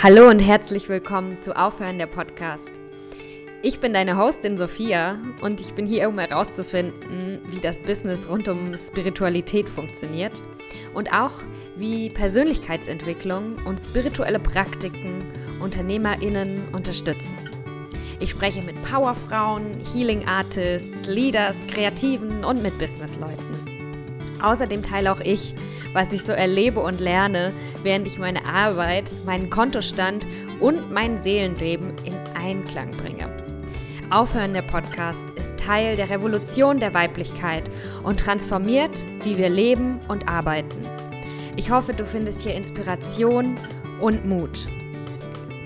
Hallo und herzlich willkommen zu Aufhören der Podcast. Ich bin deine Hostin Sophia und ich bin hier, um herauszufinden, wie das Business rund um Spiritualität funktioniert und auch wie Persönlichkeitsentwicklung und spirituelle Praktiken UnternehmerInnen unterstützen. Ich spreche mit Powerfrauen, Healing Artists, Leaders, Kreativen und mit Businessleuten. Außerdem teile auch ich was ich so erlebe und lerne, während ich meine Arbeit, meinen Kontostand und mein Seelenleben in Einklang bringe. Aufhören der Podcast ist Teil der Revolution der Weiblichkeit und transformiert, wie wir leben und arbeiten. Ich hoffe, du findest hier Inspiration und Mut.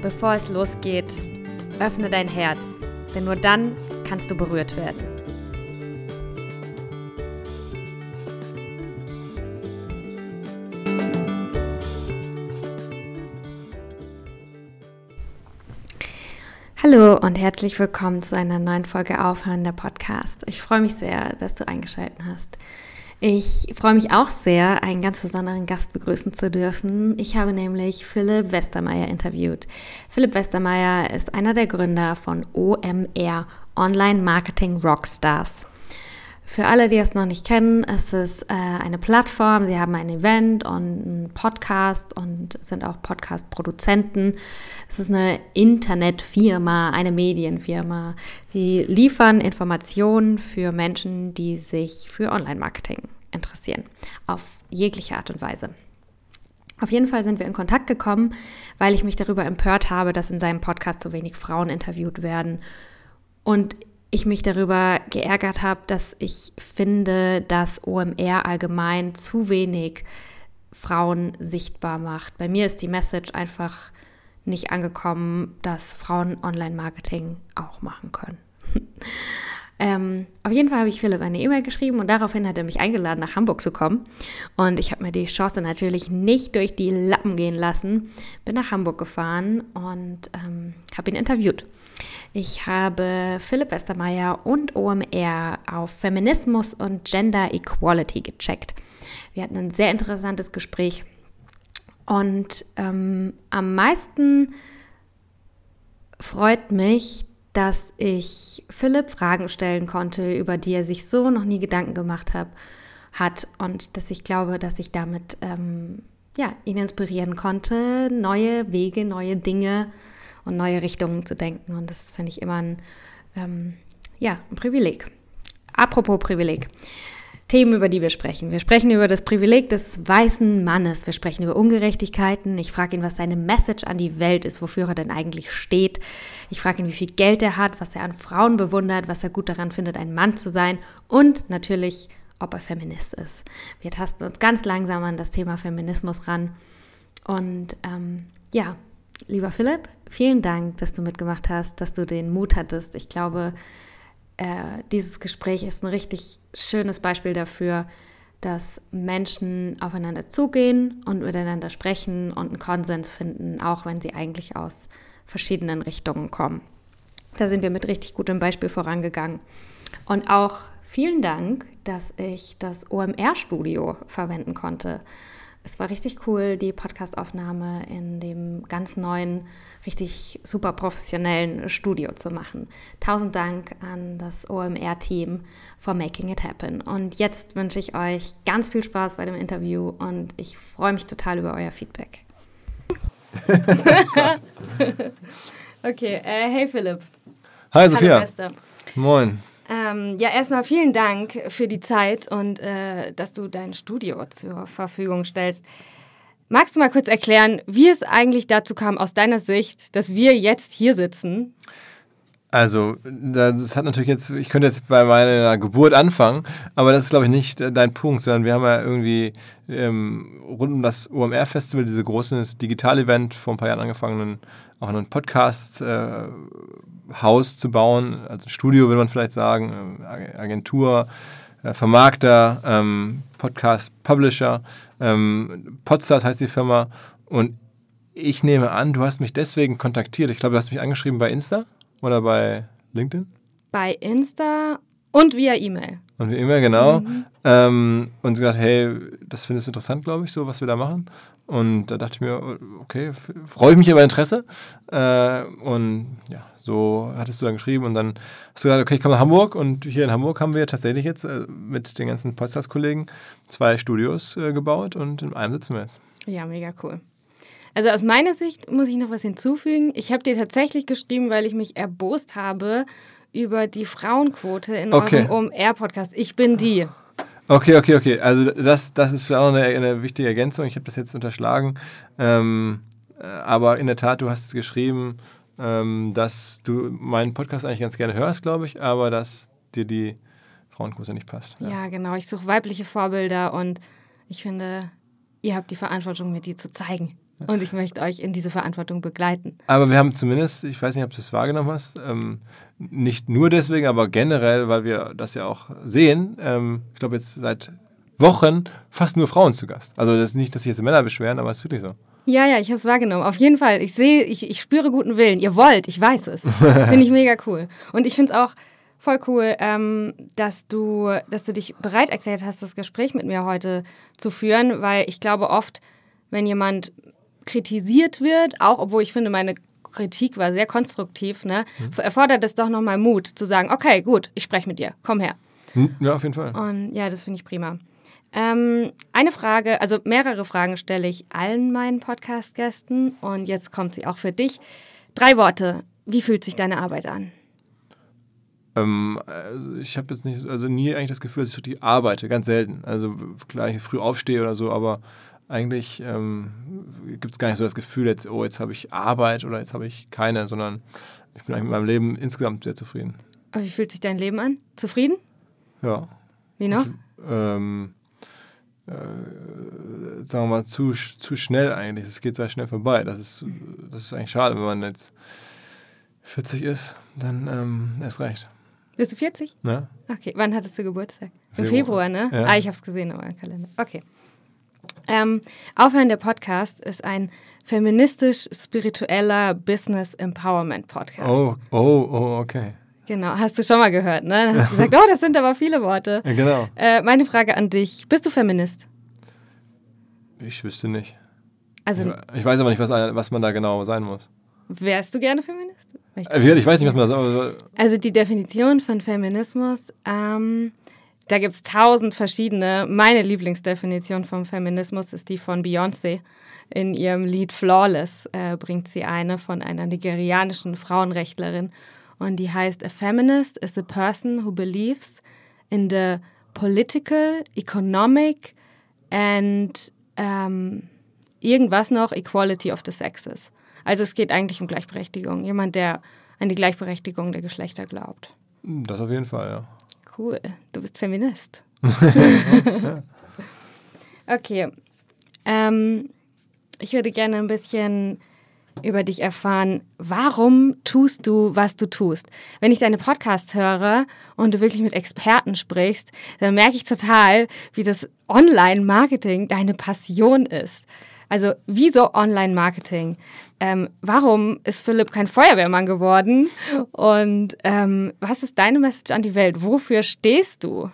Bevor es losgeht, öffne dein Herz, denn nur dann kannst du berührt werden. Hallo und herzlich willkommen zu einer neuen Folge Aufhören der Podcast. Ich freue mich sehr, dass du eingeschaltet hast. Ich freue mich auch sehr, einen ganz besonderen Gast begrüßen zu dürfen. Ich habe nämlich Philipp Westermeier interviewt. Philipp Westermeier ist einer der Gründer von OMR, Online Marketing Rockstars. Für alle, die es noch nicht kennen, es ist äh, eine Plattform. Sie haben ein Event und einen Podcast und sind auch Podcast-Produzenten. Es ist eine Internetfirma, eine Medienfirma. Sie liefern Informationen für Menschen, die sich für Online-Marketing interessieren, auf jegliche Art und Weise. Auf jeden Fall sind wir in Kontakt gekommen, weil ich mich darüber empört habe, dass in seinem Podcast so wenig Frauen interviewt werden. Und ich mich darüber geärgert habe, dass ich finde, dass OMR allgemein zu wenig Frauen sichtbar macht. Bei mir ist die Message einfach nicht angekommen, dass Frauen Online-Marketing auch machen können. ähm, auf jeden Fall habe ich Philipp eine E-Mail geschrieben und daraufhin hat er mich eingeladen, nach Hamburg zu kommen. Und ich habe mir die Chance natürlich nicht durch die Lappen gehen lassen. Bin nach Hamburg gefahren und ähm, habe ihn interviewt. Ich habe Philipp Westermeier und OMR auf Feminismus und Gender Equality gecheckt. Wir hatten ein sehr interessantes Gespräch und ähm, am meisten freut mich, dass ich Philipp Fragen stellen konnte, über die er sich so noch nie Gedanken gemacht hab, hat und dass ich glaube, dass ich damit ähm, ja, ihn inspirieren konnte, neue Wege, neue Dinge und neue Richtungen zu denken. Und das finde ich immer ein, ähm, ja, ein Privileg. Apropos Privileg. Themen, über die wir sprechen. Wir sprechen über das Privileg des weißen Mannes. Wir sprechen über Ungerechtigkeiten. Ich frage ihn, was seine Message an die Welt ist, wofür er denn eigentlich steht. Ich frage ihn, wie viel Geld er hat, was er an Frauen bewundert, was er gut daran findet, ein Mann zu sein und natürlich, ob er Feminist ist. Wir tasten uns ganz langsam an das Thema Feminismus ran. Und ähm, ja, lieber Philipp, vielen Dank, dass du mitgemacht hast, dass du den Mut hattest. Ich glaube, äh, dieses Gespräch ist ein richtig schönes Beispiel dafür, dass Menschen aufeinander zugehen und miteinander sprechen und einen Konsens finden, auch wenn sie eigentlich aus verschiedenen Richtungen kommen. Da sind wir mit richtig gutem Beispiel vorangegangen. Und auch vielen Dank, dass ich das OMR-Studio verwenden konnte es war richtig cool, die Podcastaufnahme in dem ganz neuen, richtig super professionellen Studio zu machen. Tausend Dank an das OMR-Team for making it happen. Und jetzt wünsche ich euch ganz viel Spaß bei dem Interview und ich freue mich total über euer Feedback. okay, äh, hey Philipp. Hi Sophia. Moin. Ähm, ja, erstmal vielen Dank für die Zeit und äh, dass du dein Studio zur Verfügung stellst. Magst du mal kurz erklären, wie es eigentlich dazu kam, aus deiner Sicht, dass wir jetzt hier sitzen? Also, das hat natürlich jetzt, ich könnte jetzt bei meiner Geburt anfangen, aber das ist, glaube ich, nicht äh, dein Punkt, sondern wir haben ja irgendwie ähm, rund um das OMR-Festival, dieses große Digital-Event vor ein paar Jahren angefangen, auch einen Podcast äh, Haus zu bauen, also Studio würde man vielleicht sagen, äh, Agentur, äh, Vermarkter, ähm, Podcast Publisher, ähm, Podstars heißt die Firma und ich nehme an, du hast mich deswegen kontaktiert. Ich glaube, du hast mich angeschrieben bei Insta oder bei LinkedIn? Bei Insta Und via E-Mail. Und wie immer, genau. Mhm. Ähm, und gesagt, hey, das findest du interessant, glaube ich, so, was wir da machen. Und da dachte ich mir, okay, freue ich mich über Interesse. Äh, und ja, so hattest du dann geschrieben und dann hast du gesagt, okay, ich komme nach Hamburg und hier in Hamburg haben wir tatsächlich jetzt äh, mit den ganzen Podcast-Kollegen zwei Studios äh, gebaut und in einem sitzen wir jetzt. Ja, mega cool. Also aus meiner Sicht muss ich noch was hinzufügen. Ich habe dir tatsächlich geschrieben, weil ich mich erbost habe über die Frauenquote in okay. eurem OMR-Podcast. Ich bin die. Okay, okay, okay. Also das, das ist vielleicht auch eine, eine wichtige Ergänzung. Ich habe das jetzt unterschlagen. Ähm, äh, aber in der Tat, du hast geschrieben, ähm, dass du meinen Podcast eigentlich ganz gerne hörst, glaube ich, aber dass dir die Frauenquote nicht passt. Ja, ja genau. Ich suche weibliche Vorbilder und ich finde, ihr habt die Verantwortung, mir die zu zeigen. Und ich möchte euch in diese Verantwortung begleiten. Aber wir haben zumindest, ich weiß nicht, ob du es wahrgenommen hast, ähm, nicht nur deswegen, aber generell, weil wir das ja auch sehen, ähm, ich glaube jetzt seit Wochen fast nur Frauen zu Gast. Also das ist nicht, dass sich jetzt Männer beschweren, aber es ist wirklich so. Ja, ja, ich habe es wahrgenommen. Auf jeden Fall. Ich sehe, ich, ich spüre guten Willen. Ihr wollt, ich weiß es. finde ich mega cool. Und ich finde es auch voll cool, ähm, dass du, dass du dich bereit erklärt hast, das Gespräch mit mir heute zu führen, weil ich glaube oft, wenn jemand kritisiert wird, auch obwohl ich finde, meine Kritik war sehr konstruktiv, ne, mhm. erfordert es doch nochmal Mut zu sagen, okay, gut, ich spreche mit dir, komm her. Hm, ja, auf jeden Fall. Und ja, das finde ich prima. Ähm, eine Frage, also mehrere Fragen stelle ich allen meinen Podcast-Gästen und jetzt kommt sie auch für dich. Drei Worte. Wie fühlt sich deine Arbeit an? Ähm, also ich habe jetzt nicht, also nie eigentlich das Gefühl, dass ich so die arbeite, ganz selten. Also klar, ich früh aufstehe oder so, aber eigentlich ähm, gibt es gar nicht so das Gefühl, jetzt, oh, jetzt habe ich Arbeit oder jetzt habe ich keine, sondern ich bin eigentlich mit meinem Leben insgesamt sehr zufrieden. Aber wie fühlt sich dein Leben an? Zufrieden? Ja. Wie noch? Und, ähm, äh, sagen wir mal, zu, zu schnell eigentlich. Es geht sehr schnell vorbei. Das ist, das ist eigentlich schade, wenn man jetzt 40 ist, dann ähm, erst recht. Bist du 40? Ja. Okay, wann hattest du Geburtstag? Im Februar, Februar ne? Ja. Ah, ich habe es gesehen in eurem Kalender. Okay. Ähm, Aufhören der Podcast ist ein feministisch-spiritueller Business Empowerment Podcast. Oh, oh, oh, okay. Genau, hast du schon mal gehört, ne? Dann hast du gesagt, oh, das sind aber viele Worte. Ja, genau. Äh, meine Frage an dich: Bist du Feminist? Ich wüsste nicht. Also, ich, ich weiß aber nicht, was, was man da genau sein muss. Wärst du gerne Feminist? Ich, äh, ich weiß nicht, was man da sagt. Also die Definition von Feminismus, ähm, da gibt es tausend verschiedene. Meine Lieblingsdefinition vom Feminismus ist die von Beyoncé. In ihrem Lied Flawless äh, bringt sie eine von einer nigerianischen Frauenrechtlerin. Und die heißt, A feminist is a person who believes in the political, economic and ähm, irgendwas noch, equality of the sexes. Also es geht eigentlich um Gleichberechtigung. Jemand, der an die Gleichberechtigung der Geschlechter glaubt. Das auf jeden Fall, ja. Cool. Du bist Feminist. okay. Ähm, ich würde gerne ein bisschen über dich erfahren, warum tust du, was du tust. Wenn ich deine Podcasts höre und du wirklich mit Experten sprichst, dann merke ich total, wie das Online-Marketing deine Passion ist. Also wieso Online-Marketing? Ähm, warum ist Philipp kein Feuerwehrmann geworden? Und ähm, was ist deine Message an die Welt? Wofür stehst du?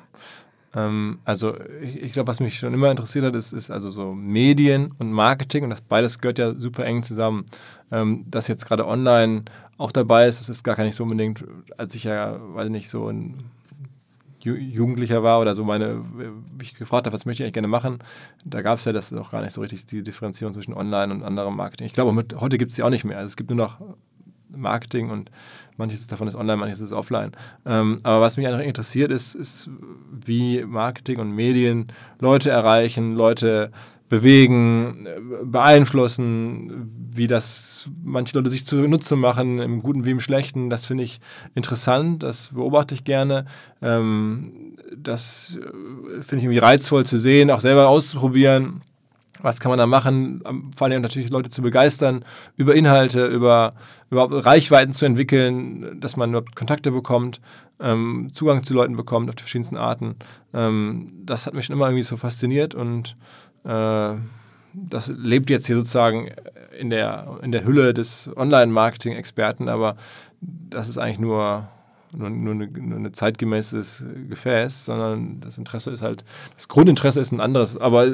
Ähm, also ich, ich glaube, was mich schon immer interessiert hat, ist, ist also so Medien und Marketing und das beides gehört ja super eng zusammen. Ähm, dass jetzt gerade online auch dabei ist, das ist gar nicht so unbedingt, als ich ja, weiß nicht, so ein Jugendlicher war oder so meine, ich gefragt habe, was möchte ich eigentlich gerne machen, da gab es ja das noch gar nicht so richtig, die Differenzierung zwischen Online und anderem Marketing. Ich glaube, heute gibt es sie auch nicht mehr. Also es gibt nur noch Marketing und manches davon ist online, manches ist offline. Ähm, aber was mich einfach interessiert, ist, ist, wie Marketing und Medien Leute erreichen, Leute bewegen, beeinflussen, wie das manche Leute sich zunutze machen, im Guten wie im Schlechten. Das finde ich interessant, das beobachte ich gerne. Ähm, das äh, finde ich irgendwie reizvoll zu sehen, auch selber auszuprobieren was kann man da machen? Vor allem natürlich Leute zu begeistern, über Inhalte, über überhaupt Reichweiten zu entwickeln, dass man überhaupt Kontakte bekommt, ähm, Zugang zu Leuten bekommt auf die verschiedensten Arten. Ähm, das hat mich schon immer irgendwie so fasziniert und äh, das lebt jetzt hier sozusagen in der, in der Hülle des Online-Marketing-Experten, aber das ist eigentlich nur nur, nur, eine, nur ein zeitgemäßes Gefäß, sondern das Interesse ist halt, das Grundinteresse ist ein anderes, aber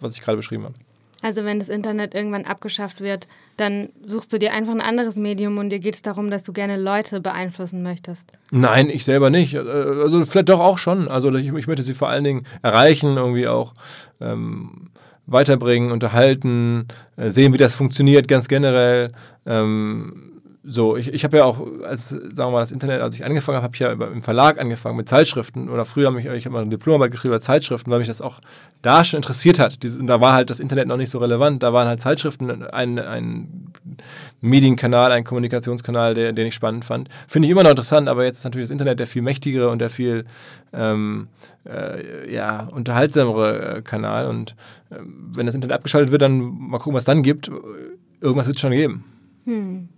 was ich gerade beschrieben habe. Also wenn das Internet irgendwann abgeschafft wird, dann suchst du dir einfach ein anderes Medium und dir geht es darum, dass du gerne Leute beeinflussen möchtest. Nein, ich selber nicht. Also vielleicht doch auch schon. Also ich, ich möchte sie vor allen Dingen erreichen, irgendwie auch ähm, weiterbringen, unterhalten, äh, sehen, wie das funktioniert ganz generell. Ähm, so, ich, ich habe ja auch, als, sagen wir mal, das Internet, als ich angefangen habe, habe ich ja im Verlag angefangen mit Zeitschriften oder früher habe ich, ich habe mal eine Diplomarbeit geschrieben über Zeitschriften, weil mich das auch da schon interessiert hat. Diese, da war halt das Internet noch nicht so relevant, da waren halt Zeitschriften ein, ein Medienkanal, ein Kommunikationskanal, der, den ich spannend fand. Finde ich immer noch interessant, aber jetzt ist natürlich das Internet der viel mächtigere und der viel ähm, äh, ja, unterhaltsamere äh, Kanal und äh, wenn das Internet abgeschaltet wird, dann mal gucken, was dann gibt. Irgendwas wird es schon geben. Hm.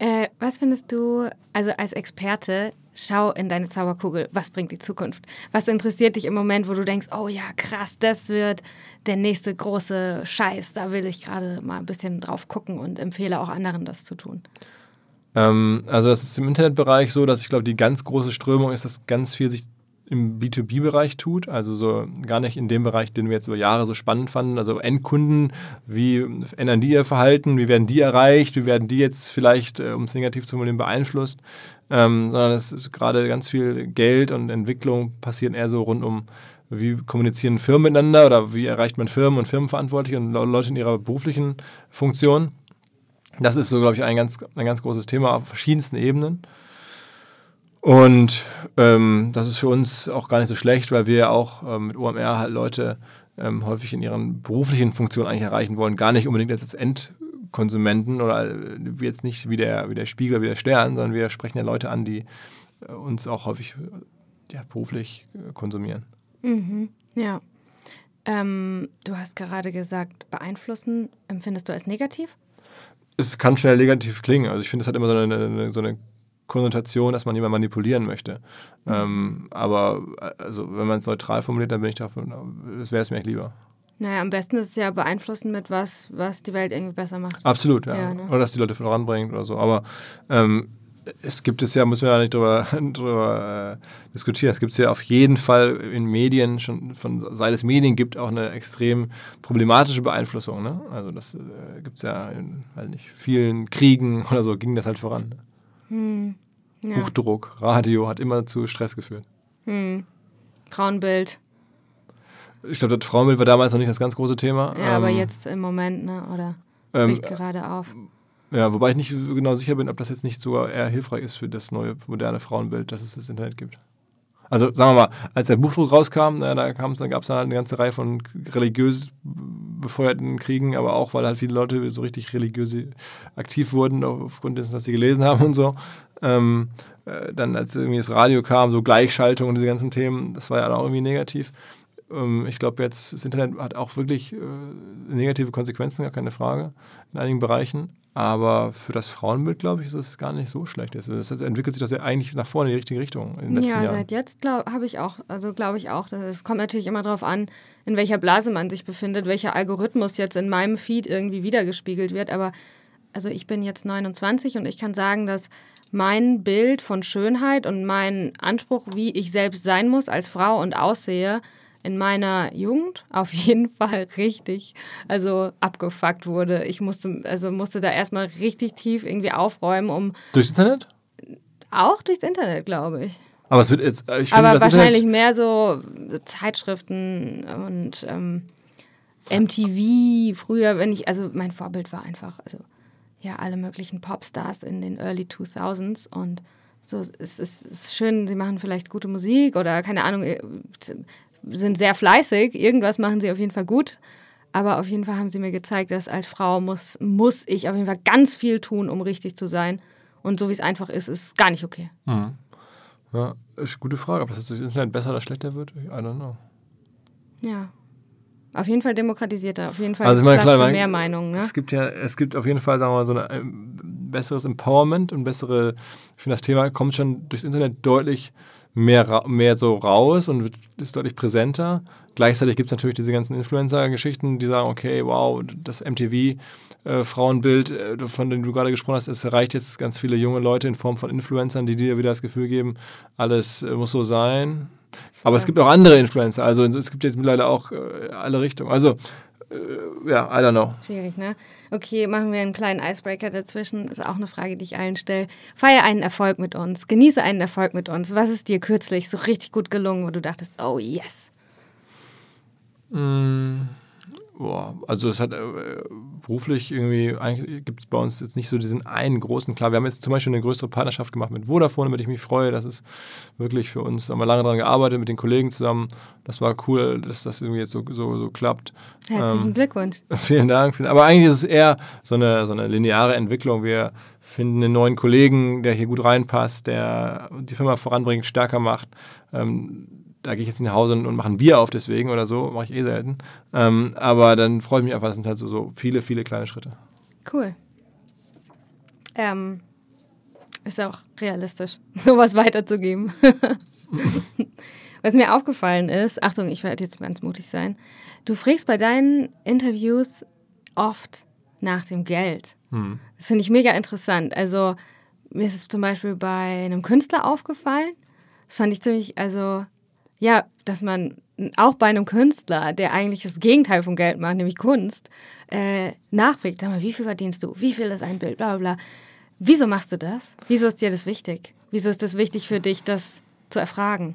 Äh, was findest du, also als Experte, schau in deine Zauberkugel, was bringt die Zukunft? Was interessiert dich im Moment, wo du denkst, oh ja, krass, das wird der nächste große Scheiß, da will ich gerade mal ein bisschen drauf gucken und empfehle auch anderen das zu tun? Ähm, also das ist im Internetbereich so, dass ich glaube, die ganz große Strömung ist, dass ganz viel sich im B2B-Bereich tut, also so gar nicht in dem Bereich, den wir jetzt über Jahre so spannend fanden, also Endkunden, wie ändern die ihr Verhalten, wie werden die erreicht, wie werden die jetzt vielleicht, äh, um es negativ zu formulieren, beeinflusst, ähm, sondern es ist gerade ganz viel Geld und Entwicklung passieren eher so rund um, wie kommunizieren Firmen miteinander oder wie erreicht man Firmen und Firmenverantwortliche und Leute in ihrer beruflichen Funktion. Das ist so, glaube ich, ein ganz, ein ganz großes Thema auf verschiedensten Ebenen. Und ähm, das ist für uns auch gar nicht so schlecht, weil wir ja auch ähm, mit OMR halt Leute ähm, häufig in ihren beruflichen Funktionen eigentlich erreichen wollen. Gar nicht unbedingt als Endkonsumenten oder äh, jetzt nicht wie der, wie der Spiegel, wie der Stern, sondern wir sprechen ja Leute an, die äh, uns auch häufig äh, ja, beruflich äh, konsumieren. Mhm, ja. Ähm, du hast gerade gesagt, beeinflussen empfindest du als negativ? Es kann schnell negativ klingen. Also ich finde, es hat immer so eine, eine, so eine Konnotation, dass man jemanden manipulieren möchte. Mhm. Ähm, aber also, wenn man es neutral formuliert, dann bin ich dafür, das wäre es mir echt lieber. Naja, am besten ist es ja beeinflussen mit was, was die Welt irgendwie besser macht. Absolut, ja. ja ne? Oder dass die Leute voranbringt oder so. Aber ähm, es gibt es ja, müssen wir ja nicht drüber, drüber äh, diskutieren, es gibt es ja auf jeden Fall in Medien, schon von seit es Medien gibt, auch eine extrem problematische Beeinflussung. Ne? Also das äh, gibt es ja in weiß nicht, vielen Kriegen oder so, ging das halt voran. Ne? Hm. Ja. Buchdruck, Radio hat immer zu Stress geführt. Hm. Frauenbild. Ich glaube, das Frauenbild war damals noch nicht das ganz große Thema. Ja, ähm, aber jetzt im Moment, ne? oder ähm, gerade auf. Ja, wobei ich nicht genau sicher bin, ob das jetzt nicht sogar eher hilfreich ist für das neue moderne Frauenbild, dass es das Internet gibt. Also sagen wir mal, als der Buchdruck rauskam, na, da, da gab es dann halt eine ganze Reihe von religiös befeuerten Kriegen, aber auch, weil halt viele Leute so richtig religiös aktiv wurden, aufgrund dessen, was sie gelesen haben und so. Ähm, äh, dann, als irgendwie das Radio kam, so Gleichschaltung und diese ganzen Themen, das war ja auch irgendwie negativ. Ähm, ich glaube, jetzt das Internet hat auch wirklich äh, negative Konsequenzen, gar keine Frage, in einigen Bereichen. Aber für das Frauenbild, glaube ich, ist es gar nicht so schlecht. Es entwickelt sich das ja eigentlich nach vorne in die richtige Richtung in den letzten ja, Jahren. seit jetzt habe ich auch, also glaube ich auch, dass es kommt natürlich immer darauf an, in welcher Blase man sich befindet, welcher Algorithmus jetzt in meinem Feed irgendwie wiedergespiegelt wird. Aber also ich bin jetzt 29 und ich kann sagen, dass mein Bild von Schönheit und mein Anspruch, wie ich selbst sein muss als Frau und aussehe, in meiner Jugend auf jeden Fall richtig, also abgefuckt wurde. Ich musste, also musste da erstmal richtig tief irgendwie aufräumen, um. Durchs Internet? Auch durchs Internet, glaube ich. Aber es wird jetzt, ich finde, Aber wahrscheinlich Internet mehr so Zeitschriften und ähm, MTV früher, wenn ich, also mein Vorbild war einfach, also ja, alle möglichen Popstars in den Early 2000s und so, es ist, es ist schön, sie machen vielleicht gute Musik oder keine Ahnung, äh, sind sehr fleißig, irgendwas machen sie auf jeden Fall gut. Aber auf jeden Fall haben sie mir gezeigt, dass als Frau muss, muss ich auf jeden Fall ganz viel tun, um richtig zu sein. Und so wie es einfach ist, ist gar nicht okay. Mhm. Ja, ist eine gute Frage. Ob das durch Internet besser oder schlechter wird, I don't know. Ja. Auf jeden Fall demokratisierter, auf jeden Fall also ich meine, klar, für mehr Meinungen. Ne? Es gibt ja, es gibt auf jeden Fall, sagen wir mal, so ein ähm, besseres Empowerment und bessere, ich finde, das Thema kommt schon durchs Internet deutlich mehr, mehr so raus und ist deutlich präsenter. Gleichzeitig gibt es natürlich diese ganzen Influencer-Geschichten, die sagen, okay, wow, das MTV-Frauenbild, äh, äh, von dem du gerade gesprochen hast, es erreicht jetzt ganz viele junge Leute in Form von Influencern, die dir wieder das Gefühl geben, alles äh, muss so sein. Aber es gibt auch andere Influencer, also es gibt jetzt mittlerweile auch äh, alle Richtungen. Also, äh, ja, I don't know. Schwierig, ne? Okay, machen wir einen kleinen Icebreaker dazwischen. Ist auch eine Frage, die ich allen stelle. Feier einen Erfolg mit uns. Genieße einen Erfolg mit uns. Was ist dir kürzlich so richtig gut gelungen, wo du dachtest, oh yes? Mm. Boah, also es hat äh, beruflich irgendwie, eigentlich gibt es bei uns jetzt nicht so diesen einen großen, klar, wir haben jetzt zum Beispiel eine größere Partnerschaft gemacht mit Vodafone, damit ich mich freue, das ist wirklich für uns, haben wir lange daran gearbeitet, mit den Kollegen zusammen, das war cool, dass das irgendwie jetzt so, so, so klappt. Herzlichen ähm, Glückwunsch. Vielen Dank, vielen, aber eigentlich ist es eher so eine, so eine lineare Entwicklung, wir finden einen neuen Kollegen, der hier gut reinpasst, der die Firma voranbringt, stärker macht, ähm, da gehe ich jetzt nach Hause und, und mache ein Bier auf deswegen oder so, mache ich eh selten. Ähm, aber dann freue ich mich einfach, das sind halt so, so viele, viele kleine Schritte. Cool. Ähm, ist auch realistisch, sowas weiterzugeben. Was mir aufgefallen ist, Achtung, ich werde jetzt ganz mutig sein, du fragst bei deinen Interviews oft nach dem Geld. Hm. Das finde ich mega interessant. Also mir ist es zum Beispiel bei einem Künstler aufgefallen. Das fand ich ziemlich, also ja, dass man auch bei einem Künstler, der eigentlich das Gegenteil von Geld macht, nämlich Kunst, äh, nachfragt, sag mal, wie viel verdienst du? Wie viel ist ein Bild? Bla bla bla. Wieso machst du das? Wieso ist dir das wichtig? Wieso ist das wichtig für dich, das zu erfragen?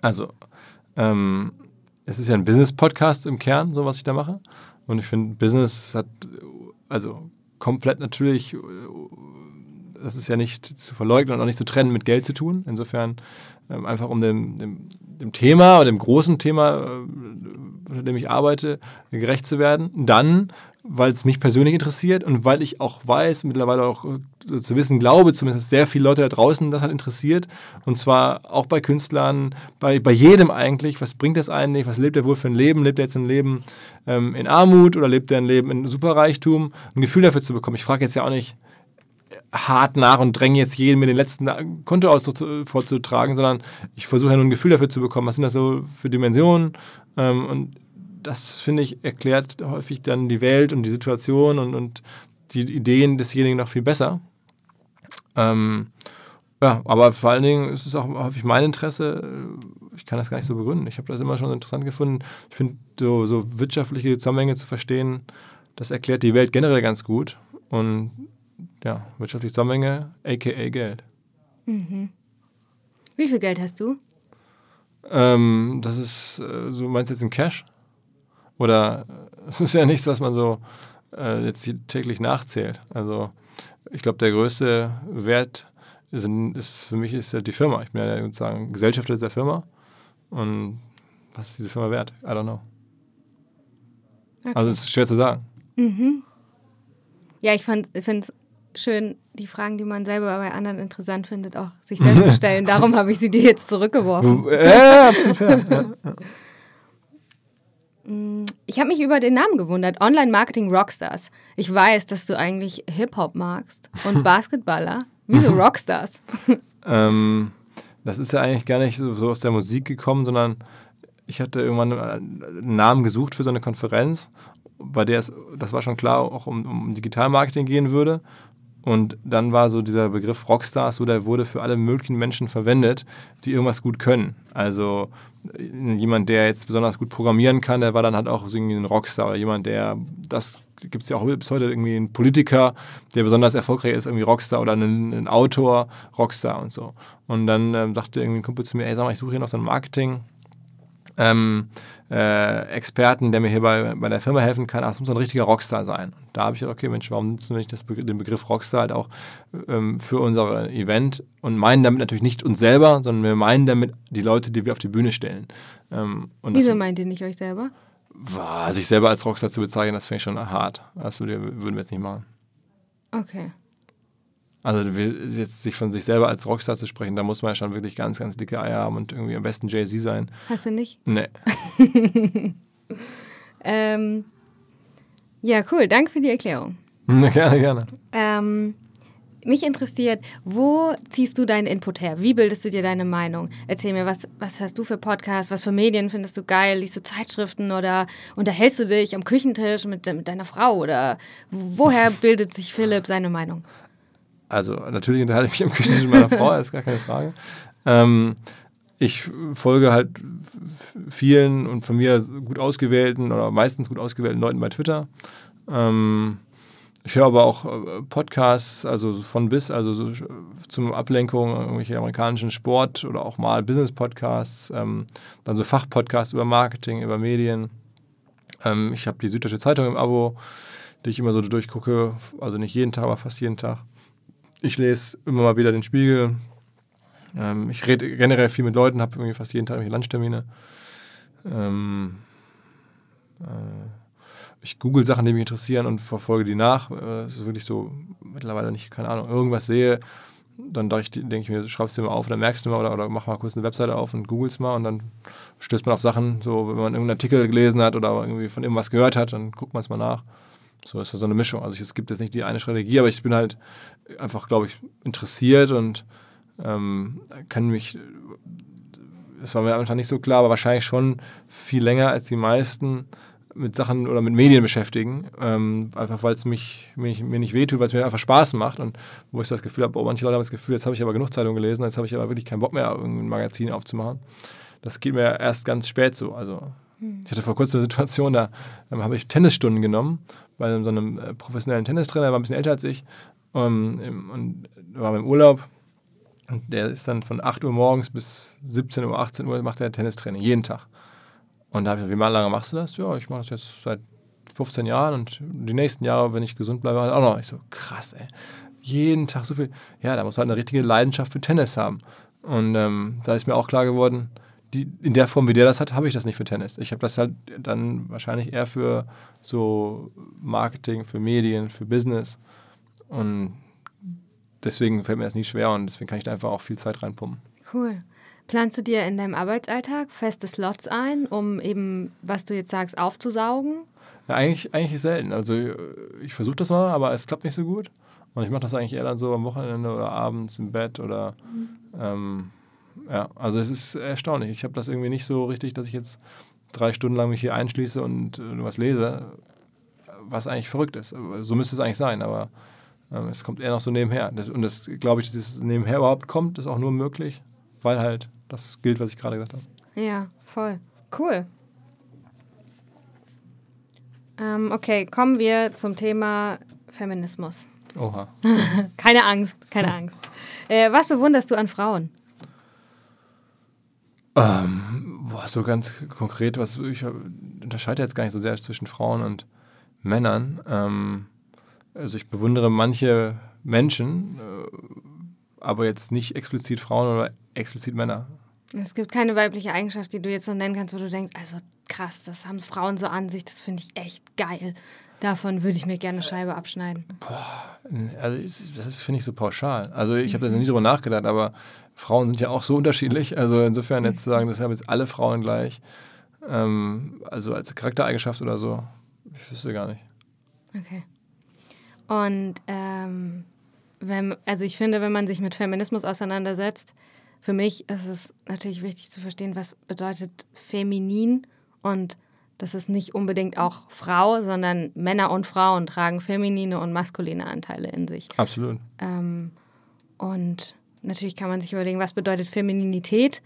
Also, ähm, es ist ja ein Business-Podcast im Kern, so was ich da mache. Und ich finde, Business hat also komplett natürlich, das ist ja nicht zu verleugnen und auch nicht zu trennen mit Geld zu tun. Insofern ähm, einfach um dem, dem dem Thema oder dem großen Thema, äh, unter dem ich arbeite, gerecht zu werden. Dann, weil es mich persönlich interessiert und weil ich auch weiß, mittlerweile auch äh, zu wissen, glaube zumindest sehr viele Leute da draußen das halt interessiert. Und zwar auch bei Künstlern, bei, bei jedem eigentlich. Was bringt das eigentlich? Was lebt er wohl für ein Leben? Lebt er jetzt ein Leben ähm, in Armut oder lebt er ein Leben in Superreichtum? Ein Gefühl dafür zu bekommen. Ich frage jetzt ja auch nicht, hart nach und dränge jetzt jeden mir den letzten Kontoausdruck vorzutragen, sondern ich versuche ja nur ein Gefühl dafür zu bekommen, was sind das so für Dimensionen. Ähm, und das, finde ich, erklärt häufig dann die Welt und die Situation und, und die Ideen desjenigen noch viel besser. Ähm, ja, aber vor allen Dingen ist es auch häufig mein Interesse. Ich kann das gar nicht so begründen. Ich habe das immer schon interessant gefunden. Ich finde, so, so wirtschaftliche Zusammenhänge zu verstehen, das erklärt die Welt generell ganz gut. Und ja, wirtschaftliche Zusammenhänge, aka Geld. Mhm. Wie viel Geld hast du? Ähm, das ist, äh, so meinst du jetzt in Cash? Oder es ist ja nichts, was man so äh, jetzt täglich nachzählt. Also ich glaube, der größte Wert ist, ist, für mich ist ja die Firma. Ich bin ja sozusagen Gesellschafter dieser Firma. Und was ist diese Firma wert? I don't know. Okay. Also es ist schwer zu sagen. Mhm. Ja, ich finde es schön, die Fragen, die man selber bei anderen interessant findet, auch sich selbst zu stellen. Darum habe ich sie dir jetzt zurückgeworfen. Ja, absolut fair. Mm, ich habe mich über den Namen gewundert. Online-Marketing Rockstars. Ich weiß, dass du eigentlich Hip-Hop magst und Basketballer. Wieso Rockstars? ähm, das ist ja eigentlich gar nicht so, so aus der Musik gekommen, sondern ich hatte irgendwann einen Namen gesucht für so eine Konferenz, bei der es, das war schon klar, auch um, um Digitalmarketing gehen würde. Und dann war so dieser Begriff Rockstar, so der wurde für alle möglichen Menschen verwendet, die irgendwas gut können. Also äh, jemand, der jetzt besonders gut programmieren kann, der war dann halt auch irgendwie ein Rockstar oder jemand, der das gibt es ja auch bis heute irgendwie einen Politiker, der besonders erfolgreich ist, irgendwie Rockstar oder einen Autor, Rockstar und so. Und dann ähm, sagte irgendwie ein Kumpel zu mir, ey, sag mal, ich suche hier noch so ein Marketing ähm, äh, Experten, der mir hier bei, bei der Firma helfen kann. Ach, es muss ein richtiger Rockstar sein. Und da habe ich gedacht, okay, Mensch, warum nutzen wir nicht das, den Begriff Rockstar halt auch ähm, für unser Event und meinen damit natürlich nicht uns selber, sondern wir meinen damit die Leute, die wir auf die Bühne stellen. Ähm, Wieso das, meint ihr nicht euch selber? War, sich selber als Rockstar zu bezeichnen, das finde ich schon hart. Das würde, würden wir jetzt nicht machen. Okay. Also jetzt sich von sich selber als Rockstar zu sprechen, da muss man ja schon wirklich ganz, ganz dicke Eier haben und irgendwie am besten Jay-Z sein. Hast du nicht? Nee. ähm, ja, cool. Danke für die Erklärung. gerne, gerne. Ähm, mich interessiert, wo ziehst du deinen Input her? Wie bildest du dir deine Meinung? Erzähl mir, was, was hörst du für Podcasts? Was für Medien findest du geil? Liest du Zeitschriften oder unterhältst du dich am Küchentisch mit, mit deiner Frau? Oder woher bildet sich Philipp seine Meinung? Also, natürlich unterhalte ich mich am Küchentisch mit meiner Frau, das ist gar keine Frage. Ähm, ich folge halt vielen und von mir gut ausgewählten oder meistens gut ausgewählten Leuten bei Twitter. Ähm, ich höre aber auch äh, Podcasts, also von bis, also so zum Ablenkung, irgendwelche amerikanischen Sport oder auch mal Business-Podcasts, ähm, dann so Fachpodcasts über Marketing, über Medien. Ähm, ich habe die Süddeutsche Zeitung im Abo, die ich immer so durchgucke, also nicht jeden Tag, aber fast jeden Tag. Ich lese immer mal wieder den Spiegel. Ähm, ich rede generell viel mit Leuten, habe irgendwie fast jeden Tag irgendwelche Lunchtermine. Ähm, äh, ich google Sachen, die mich interessieren und verfolge die nach. Äh, es ist wirklich so, mittlerweile nicht, keine Ahnung, irgendwas sehe, dann denke ich mir, schreibst du mal auf, dann merkst du mal oder, oder mach mal kurz eine Webseite auf und googelst mal und dann stößt man auf Sachen, so wenn man irgendeinen Artikel gelesen hat oder irgendwie von irgendwas gehört hat, dann guckt man es mal nach. So ist so eine Mischung. Also es gibt jetzt nicht die eine Strategie, aber ich bin halt einfach, glaube ich, interessiert und ähm, kann mich, das war mir einfach nicht so klar, aber wahrscheinlich schon viel länger als die meisten mit Sachen oder mit Medien beschäftigen, ähm, einfach weil es mich, mich, mir nicht wehtut, weil es mir einfach Spaß macht und wo ich das Gefühl habe, oh, manche Leute haben das Gefühl, jetzt habe ich aber genug Zeitung gelesen, jetzt habe ich aber wirklich keinen Bock mehr, ein Magazin aufzumachen. Das geht mir erst ganz spät so. Also hm. ich hatte vor kurzem eine Situation, da ähm, habe ich Tennisstunden genommen bei so einem äh, professionellen Tennistrainer, der war ein bisschen älter als ich ähm, im, und war im Urlaub und der ist dann von 8 Uhr morgens bis 17 Uhr, 18 Uhr macht er Tennistraining, jeden Tag. Und da habe ich gesagt, wie lange machst du das? Ja, ich mache das jetzt seit 15 Jahren und die nächsten Jahre, wenn ich gesund bleibe, auch noch. Ich so, krass, ey. Jeden Tag so viel. Ja, da muss man halt eine richtige Leidenschaft für Tennis haben. Und ähm, da ist mir auch klar geworden, die, in der Form, wie der das hat, habe ich das nicht für Tennis. Ich habe das halt dann wahrscheinlich eher für so Marketing, für Medien, für Business. Und deswegen fällt mir das nie schwer und deswegen kann ich da einfach auch viel Zeit reinpumpen. Cool. Planst du dir in deinem Arbeitsalltag feste Slots ein, um eben, was du jetzt sagst, aufzusaugen? Ja, eigentlich, eigentlich selten. Also ich versuche das mal, aber es klappt nicht so gut. Und ich mache das eigentlich eher dann so am Wochenende oder abends im Bett oder mhm. ähm, ja, also es ist erstaunlich. Ich habe das irgendwie nicht so richtig, dass ich jetzt drei Stunden lang mich hier einschließe und äh, was lese, was eigentlich verrückt ist. So müsste es eigentlich sein, aber ähm, es kommt eher noch so nebenher. Das, und das glaube ich, dass es nebenher überhaupt kommt, ist auch nur möglich, weil halt das gilt, was ich gerade gesagt habe. Ja, voll. Cool. Ähm, okay, kommen wir zum Thema Feminismus. Oha. keine Angst, keine Angst. Äh, was bewunderst du an Frauen? Ähm, boah, so ganz konkret, was ich unterscheide jetzt gar nicht so sehr zwischen Frauen und Männern. Ähm, also ich bewundere manche Menschen, äh, aber jetzt nicht explizit Frauen oder explizit Männer. Es gibt keine weibliche Eigenschaft, die du jetzt so nennen kannst, wo du denkst, also krass, das haben Frauen so an sich, das finde ich echt geil. Davon würde ich mir gerne eine Scheibe abschneiden. Boah, also das finde ich so pauschal. Also ich habe da nie drüber nachgedacht, aber Frauen sind ja auch so unterschiedlich. Also insofern jetzt zu sagen, das haben jetzt alle Frauen gleich, ähm, also als Charaktereigenschaft oder so, ich wüsste gar nicht. Okay. Und ähm, wenn, also ich finde, wenn man sich mit Feminismus auseinandersetzt, für mich ist es natürlich wichtig zu verstehen, was bedeutet feminin und das ist nicht unbedingt auch Frau, sondern Männer und Frauen tragen feminine und maskuline Anteile in sich. Absolut. Ähm, und natürlich kann man sich überlegen, was bedeutet Femininität?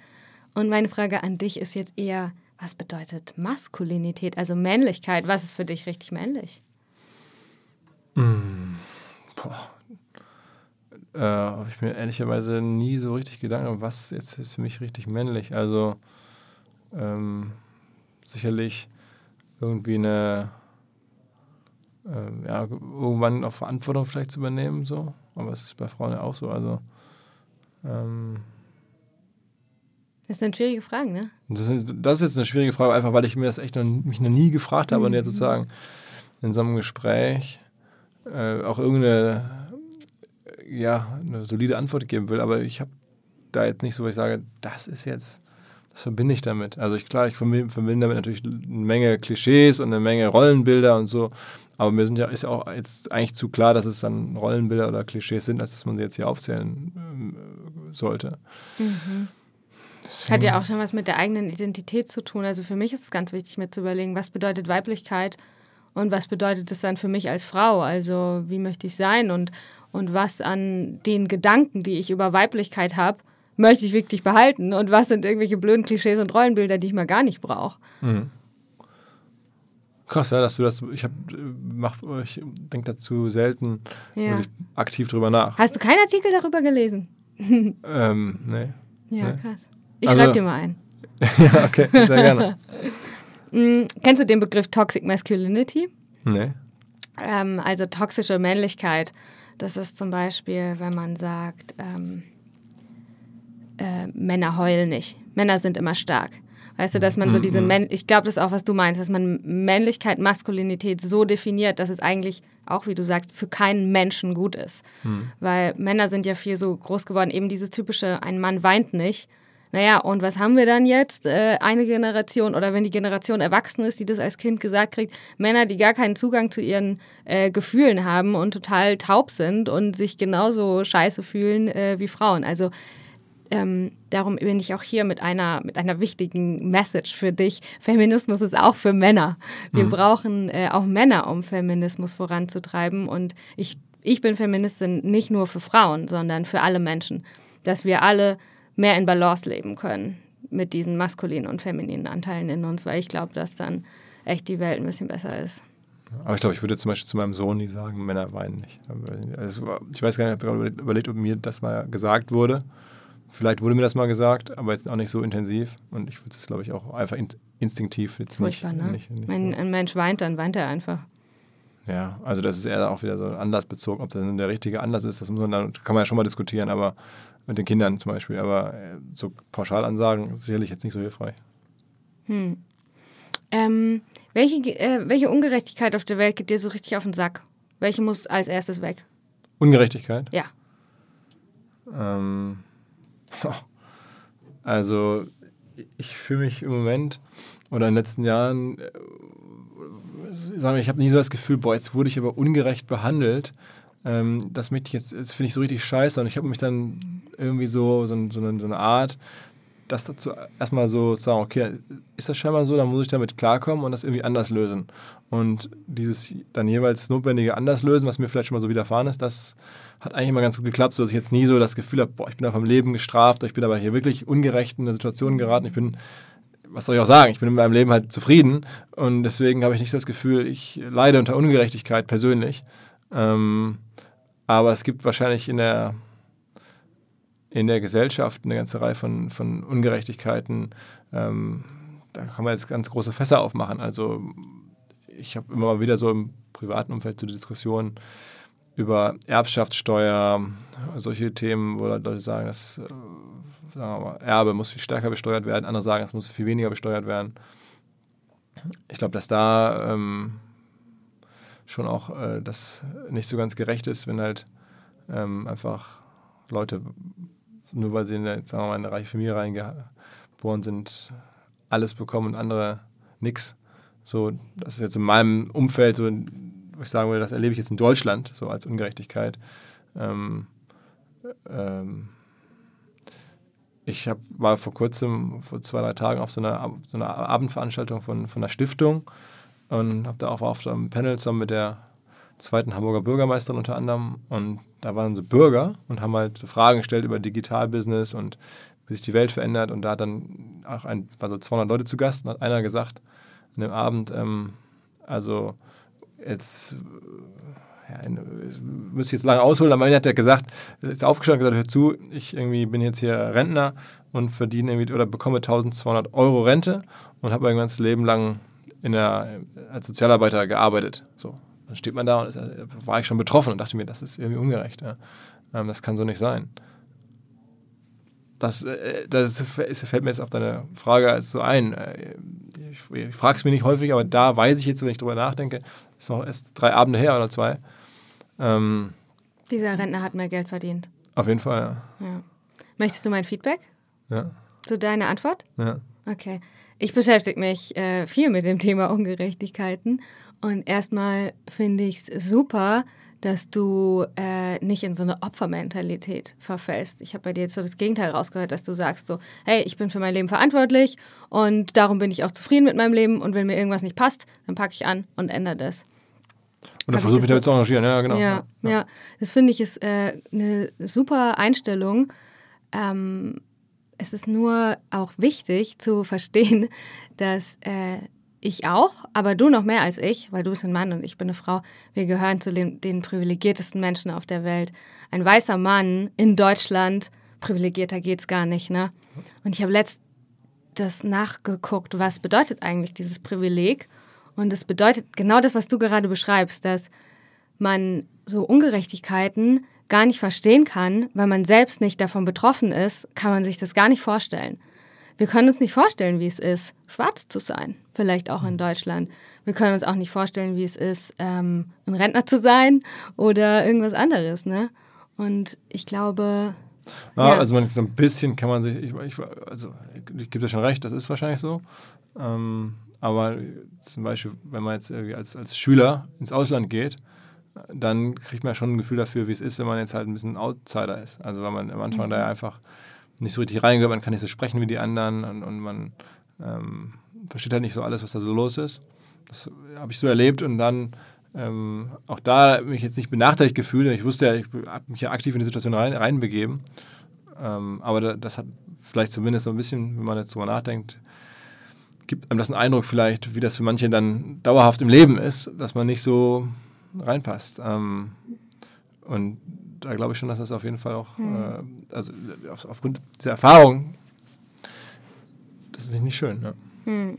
Und meine Frage an dich ist jetzt eher, was bedeutet Maskulinität, also Männlichkeit? Was ist für dich richtig männlich? Mm, boah, äh, habe ich mir ehrlicherweise nie so richtig Gedanken was jetzt ist für mich richtig männlich. Also ähm, sicherlich irgendwie eine, äh, ja, irgendwann auch Verantwortung vielleicht zu übernehmen, so. Aber es ist bei Frauen ja auch so. Also ähm, das sind schwierige Fragen, ne? Das ist, das ist jetzt eine schwierige Frage, einfach weil ich mir das echt noch, mich noch nie gefragt habe mhm. und jetzt sozusagen in so einem Gespräch äh, auch irgendeine ja, eine solide Antwort geben will, aber ich habe da jetzt nicht so, wo ich sage, das ist jetzt, was verbinde ich damit? Also ich klar, ich verbinde damit natürlich eine Menge Klischees und eine Menge Rollenbilder und so. Aber mir sind ja, ist ja auch jetzt eigentlich zu klar, dass es dann Rollenbilder oder Klischees sind, als dass man sie jetzt hier aufzählen ähm, sollte. Mhm. Hat ja auch schon was mit der eigenen Identität zu tun. Also für mich ist es ganz wichtig, mir zu überlegen, was bedeutet Weiblichkeit und was bedeutet es dann für mich als Frau? Also wie möchte ich sein und, und was an den Gedanken, die ich über Weiblichkeit habe, möchte ich wirklich behalten und was sind irgendwelche blöden Klischees und Rollenbilder, die ich mal gar nicht brauche. Mhm. Krass, ja, dass du das, ich habe, ich denke dazu selten ja. aktiv drüber nach. Hast du keinen Artikel darüber gelesen? Ähm, nee. Ja, nee. krass. Ich also, schreibe dir mal ein. ja, okay, sehr gerne. mm, kennst du den Begriff Toxic Masculinity? Nee. Ähm, also toxische Männlichkeit. Das ist zum Beispiel, wenn man sagt, ähm, äh, Männer heulen nicht. Männer sind immer stark. Weißt du, dass man so diese, Männ ich glaube, das ist auch, was du meinst, dass man Männlichkeit, Maskulinität so definiert, dass es eigentlich auch, wie du sagst, für keinen Menschen gut ist. Mhm. Weil Männer sind ja viel so groß geworden, eben dieses typische, ein Mann weint nicht. Naja, und was haben wir dann jetzt? Äh, eine Generation oder wenn die Generation erwachsen ist, die das als Kind gesagt kriegt, Männer, die gar keinen Zugang zu ihren äh, Gefühlen haben und total taub sind und sich genauso scheiße fühlen äh, wie Frauen. Also ähm, darum bin ich auch hier mit einer, mit einer wichtigen Message für dich. Feminismus ist auch für Männer. Wir mhm. brauchen äh, auch Männer, um Feminismus voranzutreiben. Und ich, ich bin Feministin nicht nur für Frauen, sondern für alle Menschen. Dass wir alle mehr in Balance leben können mit diesen maskulinen und femininen Anteilen in uns, weil ich glaube, dass dann echt die Welt ein bisschen besser ist. Aber ich glaube, ich würde zum Beispiel zu meinem Sohn nie sagen, Männer weinen nicht. Also, ich weiß gar nicht, ich habe überlegt, ob mir das mal gesagt wurde. Vielleicht wurde mir das mal gesagt, aber jetzt auch nicht so intensiv. Und ich würde das, glaube ich, auch einfach in, instinktiv jetzt Furchtbar, nicht, ne? nicht, nicht Wenn so. ein Mensch weint, dann weint er einfach. Ja, also das ist eher auch wieder so anlassbezogen. Ob das der richtige Anlass ist, das muss man dann, kann man ja schon mal diskutieren, aber mit den Kindern zum Beispiel. Aber äh, so Pauschalansagen ist sicherlich jetzt nicht so hilfreich. Hm. Ähm, welche, äh, welche Ungerechtigkeit auf der Welt geht dir so richtig auf den Sack? Welche muss als erstes weg? Ungerechtigkeit? Ja. Ähm, also ich fühle mich im Moment oder in den letzten Jahren, äh, sagen wir, ich habe nie so das Gefühl, boah, jetzt wurde ich aber ungerecht behandelt. Ähm, das möchte ich jetzt, finde ich so richtig scheiße. Und ich habe mich dann irgendwie so, so, so, eine, so eine Art, das dazu erstmal so zu sagen, okay, ist das scheinbar so, dann muss ich damit klarkommen und das irgendwie anders lösen. Und dieses dann jeweils notwendige anders lösen, was mir vielleicht schon mal so widerfahren ist, das hat eigentlich immer ganz gut geklappt, sodass ich jetzt nie so das Gefühl habe, boah, ich bin auf meinem Leben gestraft, ich bin aber hier wirklich ungerecht in eine Situation geraten. Ich bin was soll ich auch sagen, ich bin in meinem Leben halt zufrieden und deswegen habe ich nicht das Gefühl, ich leide unter Ungerechtigkeit persönlich. Ähm, aber es gibt wahrscheinlich in der, in der Gesellschaft eine ganze Reihe von, von Ungerechtigkeiten. Ähm, da kann man jetzt ganz große Fässer aufmachen. Also ich habe immer mal wieder so im privaten Umfeld so die Diskussion über Erbschaftssteuer, solche Themen, wo Leute sagen, dass äh, sagen mal, Erbe muss viel stärker besteuert werden, andere sagen, es muss viel weniger besteuert werden. Ich glaube, dass da ähm, schon auch äh, das nicht so ganz gerecht ist, wenn halt ähm, einfach Leute, nur weil sie in, eine, sagen wir mal, in eine reiche Familie reingeboren sind, alles bekommen und andere nichts. So, das ist jetzt in meinem Umfeld so, wo ich sagen würde, das erlebe ich jetzt in Deutschland so als Ungerechtigkeit. Ähm, ähm, ich hab, war vor kurzem, vor zwei, drei Tagen auf so einer, so einer Abendveranstaltung von, von einer Stiftung und habe da auch auf einem Panel zusammen mit der zweiten Hamburger Bürgermeisterin unter anderem und da waren so Bürger und haben halt so Fragen gestellt über Digitalbusiness und wie sich die Welt verändert und da hat dann auch ein, war so 200 Leute zu Gast und hat einer gesagt an dem Abend, ähm, also jetzt ja, müsste jetzt lange ausholen, aber hat er gesagt, ist aufgestanden und gesagt, hör zu, ich irgendwie bin jetzt hier Rentner und verdiene irgendwie oder bekomme 1200 Euro Rente und habe mein ganzes Leben lang in der, als Sozialarbeiter gearbeitet. So, dann steht man da und ist, war ich schon betroffen und dachte mir, das ist irgendwie ungerecht. Ja. Ähm, das kann so nicht sein. Das, äh, das fällt mir jetzt auf deine Frage so ein. Äh, ich, ich frage es mir nicht häufig, aber da weiß ich jetzt, wenn ich drüber nachdenke, ist noch erst drei Abende her oder zwei. Ähm, Dieser Rentner hat mehr Geld verdient. Auf jeden Fall, ja. ja. Möchtest du mein Feedback? Ja. Zu deiner Antwort? Ja. Okay. Ich beschäftige mich äh, viel mit dem Thema Ungerechtigkeiten und erstmal finde ich es super, dass du äh, nicht in so eine Opfermentalität verfällst. Ich habe bei dir jetzt so das Gegenteil rausgehört, dass du sagst so, hey, ich bin für mein Leben verantwortlich und darum bin ich auch zufrieden mit meinem Leben und wenn mir irgendwas nicht passt, dann packe ich an und ändere das. Und dann versuche ich damit zu engagieren, ja, genau. Ja, ja. ja. das finde ich ist äh, eine super Einstellung. Ähm, es ist nur auch wichtig zu verstehen, dass äh, ich auch, aber du noch mehr als ich, weil du bist ein Mann und ich bin eine Frau. Wir gehören zu den, den privilegiertesten Menschen auf der Welt. Ein weißer Mann in Deutschland, privilegierter geht's gar nicht, ne? Und ich habe letzt nachgeguckt, was bedeutet eigentlich dieses Privileg? Und es bedeutet genau das, was du gerade beschreibst, dass man so Ungerechtigkeiten gar nicht verstehen kann, weil man selbst nicht davon betroffen ist, kann man sich das gar nicht vorstellen. Wir können uns nicht vorstellen, wie es ist, schwarz zu sein, vielleicht auch in mhm. Deutschland. Wir können uns auch nicht vorstellen, wie es ist, ähm, ein Rentner zu sein oder irgendwas anderes. Ne? Und ich glaube. Ja, ja. Also man, so ein bisschen kann man sich, ich, ich, also ich gebe dir schon recht, das ist wahrscheinlich so. Ähm, aber zum Beispiel, wenn man jetzt als, als Schüler ins Ausland geht, dann kriegt man schon ein Gefühl dafür, wie es ist, wenn man jetzt halt ein bisschen Outsider ist. Also weil man am Anfang mhm. da einfach nicht so richtig reingehört, man kann nicht so sprechen wie die anderen und, und man ähm, versteht halt nicht so alles, was da so los ist. Das habe ich so erlebt und dann ähm, auch da mich jetzt nicht benachteiligt gefühlt. Ich wusste ja, ich habe mich ja aktiv in die Situation rein, reinbegeben. Ähm, aber da, das hat vielleicht zumindest so ein bisschen, wenn man jetzt drüber nachdenkt, gibt einem das einen Eindruck vielleicht, wie das für manche dann dauerhaft im Leben ist, dass man nicht so reinpasst. Ähm, und da glaube ich schon, dass das auf jeden Fall auch, mhm. äh, also auf, aufgrund dieser Erfahrung, das ist nicht schön. Ne? Mhm.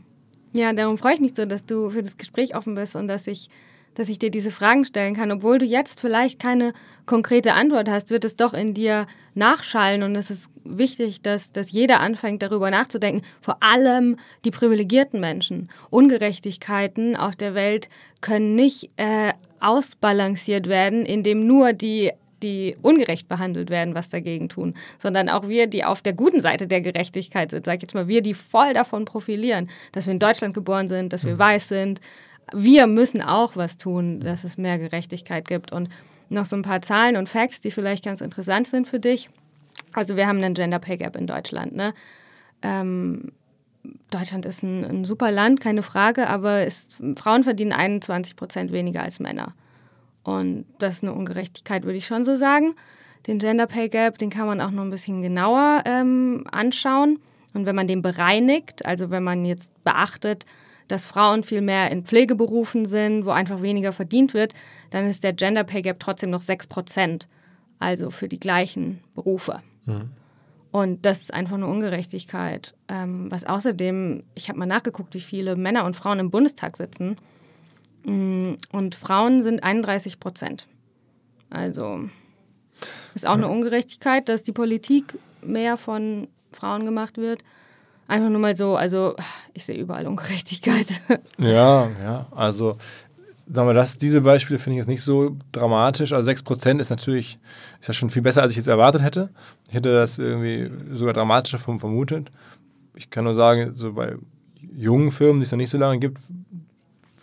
Ja, darum freue ich mich so, dass du für das Gespräch offen bist und dass ich, dass ich dir diese Fragen stellen kann. Obwohl du jetzt vielleicht keine konkrete Antwort hast, wird es doch in dir nachschallen und es ist wichtig, dass, dass jeder anfängt, darüber nachzudenken. Vor allem die privilegierten Menschen. Ungerechtigkeiten auf der Welt können nicht äh, ausbalanciert werden, indem nur die die ungerecht behandelt werden, was dagegen tun, sondern auch wir, die auf der guten Seite der Gerechtigkeit sind, sag ich jetzt mal, wir, die voll davon profilieren, dass wir in Deutschland geboren sind, dass wir mhm. weiß sind. Wir müssen auch was tun, dass es mehr Gerechtigkeit gibt. Und noch so ein paar Zahlen und Facts, die vielleicht ganz interessant sind für dich. Also wir haben einen Gender Pay Gap in Deutschland. Ne? Ähm, Deutschland ist ein, ein, super Land, keine Frage, aber ist, Frauen verdienen 21 Prozent weniger als Männer. Und das ist eine Ungerechtigkeit, würde ich schon so sagen. Den Gender Pay Gap, den kann man auch noch ein bisschen genauer ähm, anschauen. Und wenn man den bereinigt, also wenn man jetzt beachtet, dass Frauen viel mehr in Pflegeberufen sind, wo einfach weniger verdient wird, dann ist der Gender Pay Gap trotzdem noch 6 Prozent. Also für die gleichen Berufe. Mhm. Und das ist einfach eine Ungerechtigkeit. Ähm, was außerdem, ich habe mal nachgeguckt, wie viele Männer und Frauen im Bundestag sitzen. Mm, und Frauen sind 31 Prozent. Also ist auch eine Ungerechtigkeit, dass die Politik mehr von Frauen gemacht wird. Einfach nur mal so, also ich sehe überall Ungerechtigkeit. Ja, ja, also sagen wir das, diese Beispiele finde ich jetzt nicht so dramatisch. Also 6% ist natürlich, ist ja schon viel besser, als ich jetzt erwartet hätte. Ich hätte das irgendwie sogar dramatischer vermutet. Ich kann nur sagen, so bei jungen Firmen, die es noch nicht so lange gibt,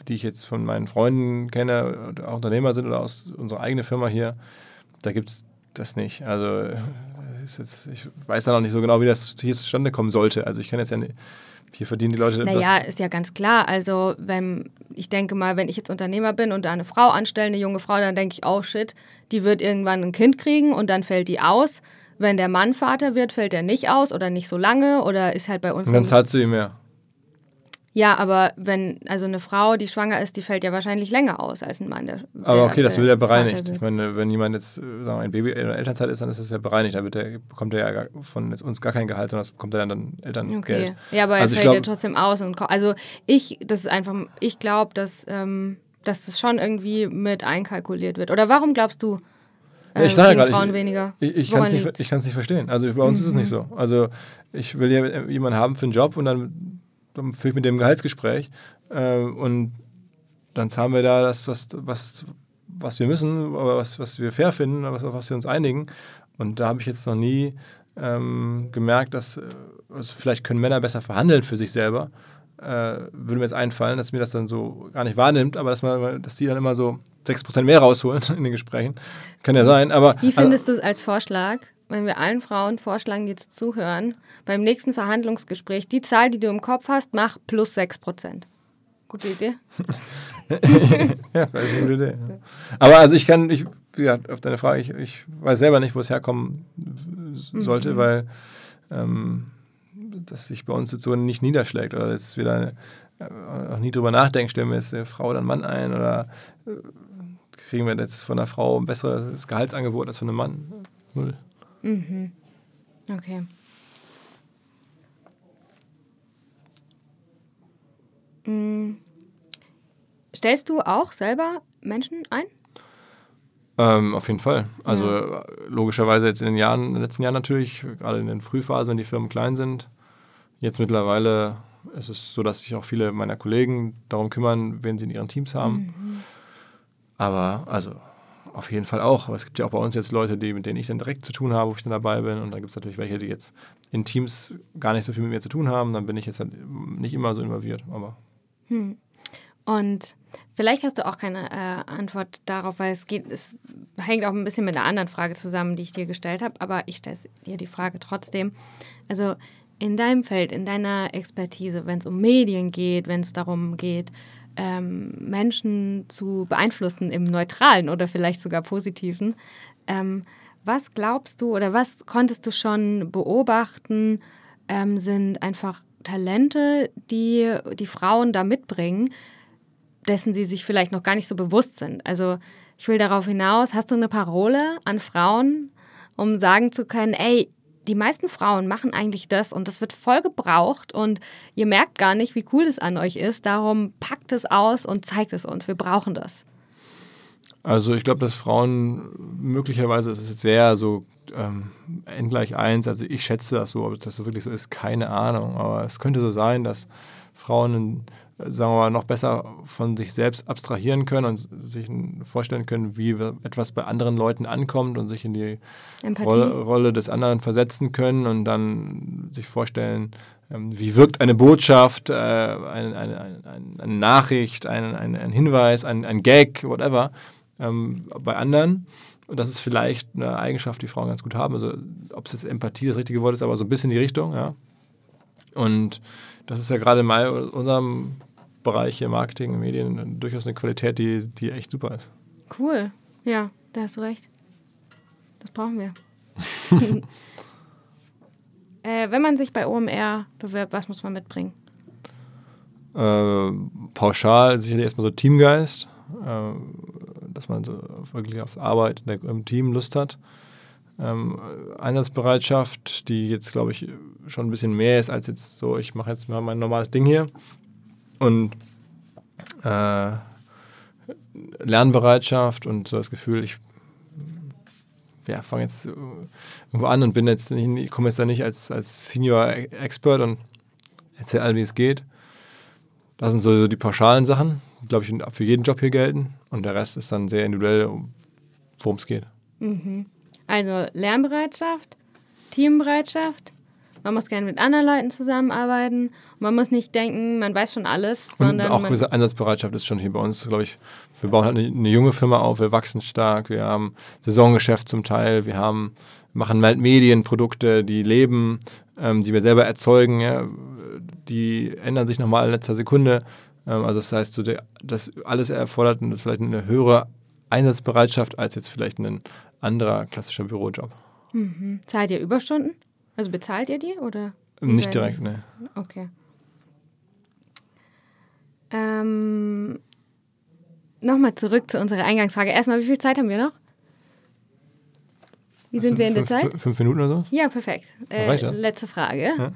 die ich jetzt von meinen Freunden kenne, auch Unternehmer sind oder aus unserer eigenen Firma hier, da gibt es das nicht. Also jetzt, ich weiß da noch nicht so genau, wie das hier zustande kommen sollte. Also ich kann jetzt ja nicht, hier verdienen die Leute. Naja, ist ja ganz klar. Also wenn ich denke mal, wenn ich jetzt Unternehmer bin und da eine Frau anstelle, eine junge Frau, dann denke ich, oh shit, die wird irgendwann ein Kind kriegen und dann fällt die aus. Wenn der Mann Vater wird, fällt er nicht aus oder nicht so lange oder ist halt bei uns. Und dann zahlst du ihm mehr. Ja, aber wenn, also eine Frau, die schwanger ist, die fällt ja wahrscheinlich länger aus als ein Mann. Der, aber okay, das wird ja bereinigt. Ich meine, wenn jemand jetzt äh, sagen wir, ein Baby in der Elternzeit ist, dann ist das ja bereinigt. Da der, bekommt er ja von uns gar kein Gehalt, sondern das bekommt er dann, dann Elterngeld. Okay. Ja, aber also er fällt ja trotzdem aus. Und, also ich, das ist einfach, ich glaube, dass, ähm, dass das schon irgendwie mit einkalkuliert wird. Oder warum glaubst du, äh, ich sage gerade, Frauen ich, weniger. Ich, ich kann es nicht, nicht verstehen. Also bei uns mhm. ist es nicht mhm. so. Also ich will ja jemanden haben für einen Job und dann dann führe ich mit dem Gehaltsgespräch äh, und dann zahlen wir da das, was, was, was wir müssen, was, was wir fair finden, was, was wir uns einigen. Und da habe ich jetzt noch nie ähm, gemerkt, dass, äh, also vielleicht können Männer besser verhandeln für sich selber. Äh, würde mir jetzt einfallen, dass mir das dann so gar nicht wahrnimmt, aber dass, man, dass die dann immer so 6% mehr rausholen in den Gesprächen. Kann ja sein, aber. Wie findest also, du es als Vorschlag, wenn wir allen Frauen vorschlagen, die jetzt zuhören, beim nächsten Verhandlungsgespräch die Zahl, die du im Kopf hast, mach plus 6%? Gute Idee. ja, vielleicht eine gute Idee. Ja. Aber also ich kann, ich, gesagt, auf deine Frage, ich, ich weiß selber nicht, wo es herkommen sollte, mhm. weil ähm, das sich bei uns jetzt so nicht niederschlägt oder jetzt wieder äh, auch nie drüber nachdenken, stellen wir jetzt eine Frau oder einen Mann ein oder äh, kriegen wir jetzt von einer Frau ein besseres Gehaltsangebot als von einem Mann? Null. Mhm. Okay. Mhm. Stellst du auch selber Menschen ein? Ähm, auf jeden Fall. Also ja. logischerweise jetzt in den Jahren, in den letzten Jahren natürlich, gerade in den Frühphasen, wenn die Firmen klein sind. Jetzt mittlerweile ist es so, dass sich auch viele meiner Kollegen darum kümmern, wen sie in ihren Teams haben. Mhm. Aber also auf jeden Fall auch. Aber es gibt ja auch bei uns jetzt Leute, die, mit denen ich dann direkt zu tun habe, wo ich dann dabei bin. Und dann gibt es natürlich welche, die jetzt in Teams gar nicht so viel mit mir zu tun haben. Dann bin ich jetzt halt nicht immer so involviert. Aber hm. Und vielleicht hast du auch keine äh, Antwort darauf, weil es geht, es hängt auch ein bisschen mit einer anderen Frage zusammen, die ich dir gestellt habe, aber ich stelle dir die Frage trotzdem. Also in deinem Feld, in deiner Expertise, wenn es um Medien geht, wenn es darum geht, ähm, Menschen zu beeinflussen im neutralen oder vielleicht sogar positiven, ähm, was glaubst du oder was konntest du schon beobachten, ähm, sind einfach Talente, die die Frauen da mitbringen, dessen sie sich vielleicht noch gar nicht so bewusst sind. Also ich will darauf hinaus, hast du eine Parole an Frauen, um sagen zu können, ey, die meisten Frauen machen eigentlich das und das wird voll gebraucht und ihr merkt gar nicht, wie cool es an euch ist. Darum packt es aus und zeigt es uns. Wir brauchen das. Also ich glaube, dass Frauen möglicherweise ist es jetzt sehr so ähm, n gleich 1, also ich schätze das so, ob das so wirklich so ist, keine Ahnung. Aber es könnte so sein, dass Frauen, sagen wir mal, noch besser von sich selbst abstrahieren können und sich vorstellen können, wie etwas bei anderen Leuten ankommt und sich in die Rolle, Rolle, des anderen versetzen können und dann sich vorstellen, ähm, wie wirkt eine Botschaft, äh, eine, eine, eine, Nachricht, ein, ein, Hinweis, ein, ein Gag, whatever, ähm, bei anderen. Und das ist vielleicht eine Eigenschaft, die Frauen ganz gut haben. Also, ob es jetzt Empathie das richtige Wort ist, aber so ein bisschen die Richtung, ja. Und das ist ja gerade in unserem Bereich hier Marketing, Medien durchaus eine Qualität, die, die echt super ist. Cool. Ja, da hast du recht. Das brauchen wir. äh, wenn man sich bei OMR bewirbt, was muss man mitbringen? Äh, pauschal sicherlich erstmal so Teamgeist. Äh, dass man so wirklich auf Arbeit im Team Lust hat. Ähm, Einsatzbereitschaft, die jetzt, glaube ich, schon ein bisschen mehr ist als jetzt so, ich mache jetzt mal mein normales Ding hier. Und äh, Lernbereitschaft und so das Gefühl, ich ja, fange jetzt irgendwo an und bin jetzt nicht, komme jetzt da nicht als, als Senior Expert und erzähle all, wie es geht. Das sind so, so die pauschalen Sachen glaube ich, für jeden Job hier gelten. Und der Rest ist dann sehr individuell, worum es geht. Mhm. Also Lernbereitschaft, Teambereitschaft. Man muss gerne mit anderen Leuten zusammenarbeiten. Man muss nicht denken, man weiß schon alles. Und auch gewisse Einsatzbereitschaft ist schon hier bei uns, glaube ich. Wir bauen halt eine, eine, junge Firma auf, wir wachsen stark, wir haben Saisongeschäft zum Teil, wir haben, machen halt Medienprodukte, die leben, ähm, die wir selber erzeugen. Ja. Die ändern sich nochmal in letzter Sekunde. Ähm, also das heißt, so der, das alles erfordert vielleicht eine höhere Einsatzbereitschaft als jetzt vielleicht ein anderer klassischer Bürojob. Mhm. Zahlt ihr Überstunden? Also bezahlt ihr die oder? Nicht direkt, ne. Okay. Ähm, Nochmal zurück zu unserer Eingangsfrage. Erstmal, wie viel Zeit haben wir noch? Wie sind wir in der Zeit? Fünf Minuten oder so? Ja, perfekt. Äh, letzte Frage. Ja?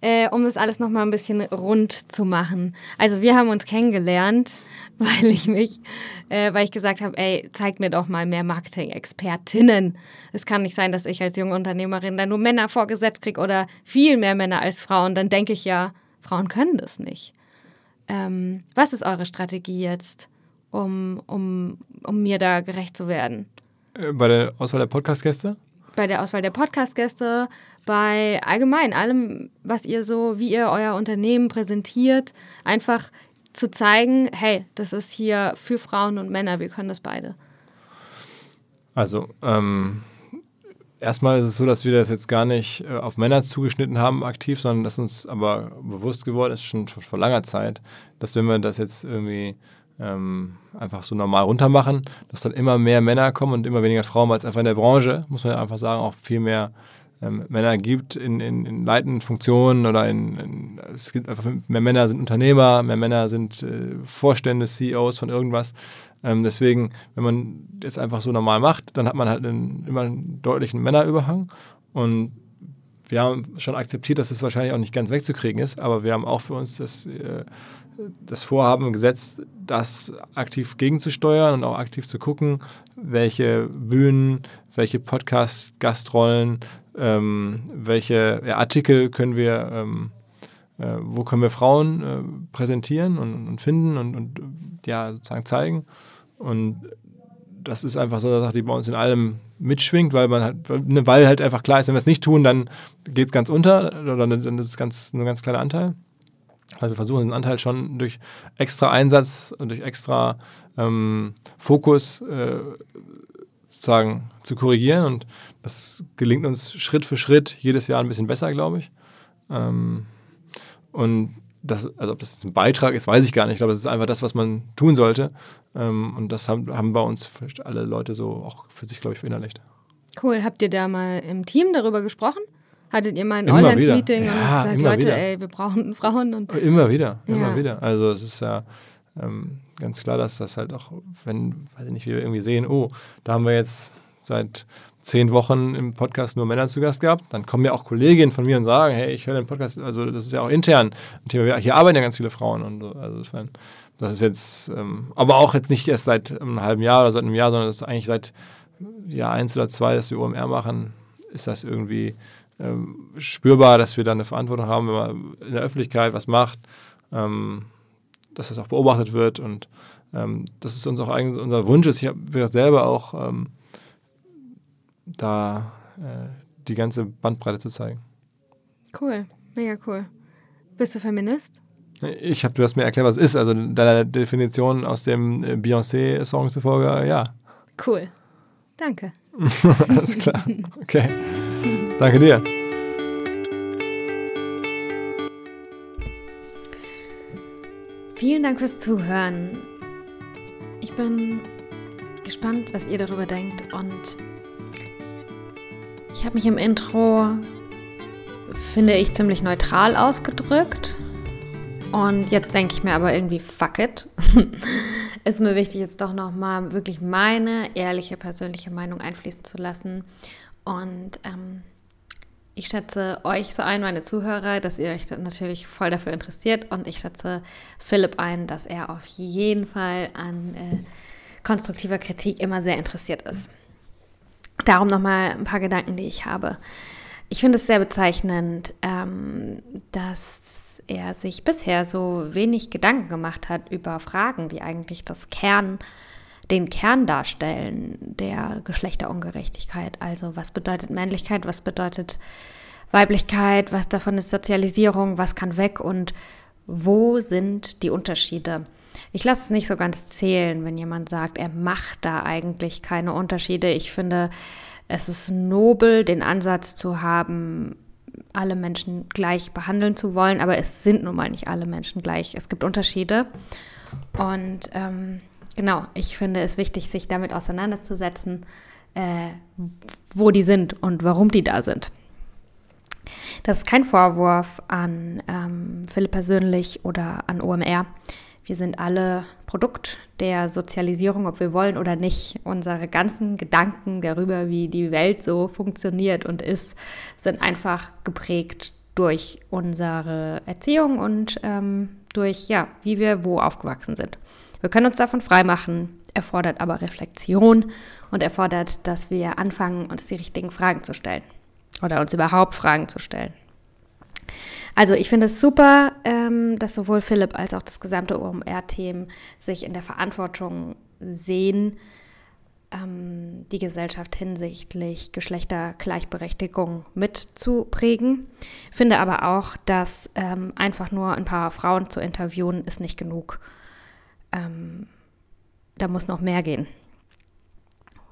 Äh, um das alles nochmal ein bisschen rund zu machen. Also wir haben uns kennengelernt, weil ich mich, äh, weil ich gesagt habe, ey, zeig mir doch mal mehr Marketing-Expertinnen. Es kann nicht sein, dass ich als junge Unternehmerin dann nur Männer vorgesetzt kriege oder viel mehr Männer als Frauen. Dann denke ich ja, Frauen können das nicht. Ähm, was ist eure Strategie jetzt, um, um, um mir da gerecht zu werden? Äh, bei der Auswahl der Podcast-Gäste? Bei der Auswahl der Podcast-Gäste, bei allgemein allem, was ihr so, wie ihr euer Unternehmen präsentiert, einfach zu zeigen, hey, das ist hier für Frauen und Männer, wir können das beide? Also, ähm, erstmal ist es so, dass wir das jetzt gar nicht äh, auf Männer zugeschnitten haben aktiv, sondern dass uns aber bewusst geworden ist, schon, schon vor langer Zeit, dass wenn wir das jetzt irgendwie ähm, einfach so normal runter machen, dass dann immer mehr Männer kommen und immer weniger Frauen, weil es einfach in der Branche, muss man ja einfach sagen, auch viel mehr ähm, Männer gibt in, in, in leitenden Funktionen oder in, in, es gibt einfach mehr Männer sind Unternehmer, mehr Männer sind äh, Vorstände, CEOs von irgendwas. Ähm, deswegen, wenn man jetzt einfach so normal macht, dann hat man halt einen, immer einen deutlichen Männerüberhang und wir haben schon akzeptiert, dass das wahrscheinlich auch nicht ganz wegzukriegen ist, aber wir haben auch für uns das äh, das Vorhaben gesetzt, das aktiv gegenzusteuern und auch aktiv zu gucken, welche Bühnen, welche Podcast-Gastrollen, ähm, welche ja, Artikel können wir, ähm, äh, wo können wir Frauen äh, präsentieren und, und finden und, und, ja, sozusagen zeigen. Und das ist einfach so eine Sache, die bei uns in allem mitschwingt, weil man halt, weil halt einfach klar ist, wenn wir es nicht tun, dann geht es ganz unter oder dann ist es ganz, nur ein ganz kleiner Anteil. Also wir versuchen den Anteil schon durch extra Einsatz und durch extra ähm, Fokus äh, sozusagen zu korrigieren. Und das gelingt uns Schritt für Schritt jedes Jahr ein bisschen besser, glaube ich. Ähm, und das, also ob das jetzt ein Beitrag ist, weiß ich gar nicht. Ich glaube, das ist einfach das, was man tun sollte. Ähm, und das haben, haben bei uns alle Leute so auch für sich, glaube ich, verinnerlicht. Cool. Habt ihr da mal im Team darüber gesprochen? Hattet ihr mal ein Online-Meeting ja, und gesagt, Leute, wieder. ey, wir brauchen Frauen? Und immer wieder, immer ja. wieder. Also es ist ja ähm, ganz klar, dass das halt auch, wenn, weiß ich nicht, wie wir irgendwie sehen, oh, da haben wir jetzt seit zehn Wochen im Podcast nur Männer zu Gast gehabt, dann kommen ja auch Kolleginnen von mir und sagen, hey, ich höre den Podcast, also das ist ja auch intern ein Thema. Hier arbeiten ja ganz viele Frauen und so. Also das ist jetzt, ähm, aber auch jetzt nicht erst seit einem halben Jahr oder seit einem Jahr, sondern das ist eigentlich seit Jahr eins oder zwei, dass wir OMR machen, ist das irgendwie ähm, spürbar, dass wir da eine Verantwortung haben, wenn man in der Öffentlichkeit was macht, ähm, dass das auch beobachtet wird und ähm, das ist uns auch eigentlich unser Wunsch ist. Ich habe selber auch ähm, da äh, die ganze Bandbreite zu zeigen. Cool, mega cool. Bist du Feminist? Ich habe, du hast mir erklärt, was es ist. Also deiner Definition aus dem äh, Beyoncé-Song zufolge, ja. Cool. Danke. Alles klar. Okay. Danke dir. Vielen Dank fürs Zuhören. Ich bin gespannt, was ihr darüber denkt und ich habe mich im Intro, finde ich, ziemlich neutral ausgedrückt. Und jetzt denke ich mir aber irgendwie, fuck it. Ist mir wichtig, jetzt doch nochmal wirklich meine ehrliche persönliche Meinung einfließen zu lassen. Und ähm, ich schätze euch so ein, meine Zuhörer, dass ihr euch natürlich voll dafür interessiert und ich schätze Philipp ein, dass er auf jeden Fall an äh, konstruktiver Kritik immer sehr interessiert ist. Darum nochmal ein paar Gedanken, die ich habe. Ich finde es sehr bezeichnend, ähm, dass er sich bisher so wenig Gedanken gemacht hat über Fragen, die eigentlich das Kern den Kern darstellen der Geschlechterungerechtigkeit. Also was bedeutet Männlichkeit, was bedeutet Weiblichkeit, was davon ist Sozialisierung, was kann weg und wo sind die Unterschiede? Ich lasse es nicht so ganz zählen, wenn jemand sagt, er macht da eigentlich keine Unterschiede. Ich finde, es ist nobel, den Ansatz zu haben, alle Menschen gleich behandeln zu wollen, aber es sind nun mal nicht alle Menschen gleich. Es gibt Unterschiede. Und ähm, Genau, ich finde es wichtig, sich damit auseinanderzusetzen, äh, wo die sind und warum die da sind. Das ist kein Vorwurf an ähm, Philipp persönlich oder an OMR. Wir sind alle Produkt der Sozialisierung, ob wir wollen oder nicht. Unsere ganzen Gedanken darüber, wie die Welt so funktioniert und ist, sind einfach geprägt durch unsere Erziehung und ähm, durch, ja, wie wir wo aufgewachsen sind. Wir können uns davon freimachen, erfordert aber Reflexion und erfordert, dass wir anfangen, uns die richtigen Fragen zu stellen oder uns überhaupt Fragen zu stellen. Also ich finde es super, ähm, dass sowohl Philipp als auch das gesamte OMR-Team sich in der Verantwortung sehen, ähm, die Gesellschaft hinsichtlich Geschlechtergleichberechtigung mitzuprägen. Finde aber auch, dass ähm, einfach nur ein paar Frauen zu interviewen, ist nicht genug. Ähm, da muss noch mehr gehen.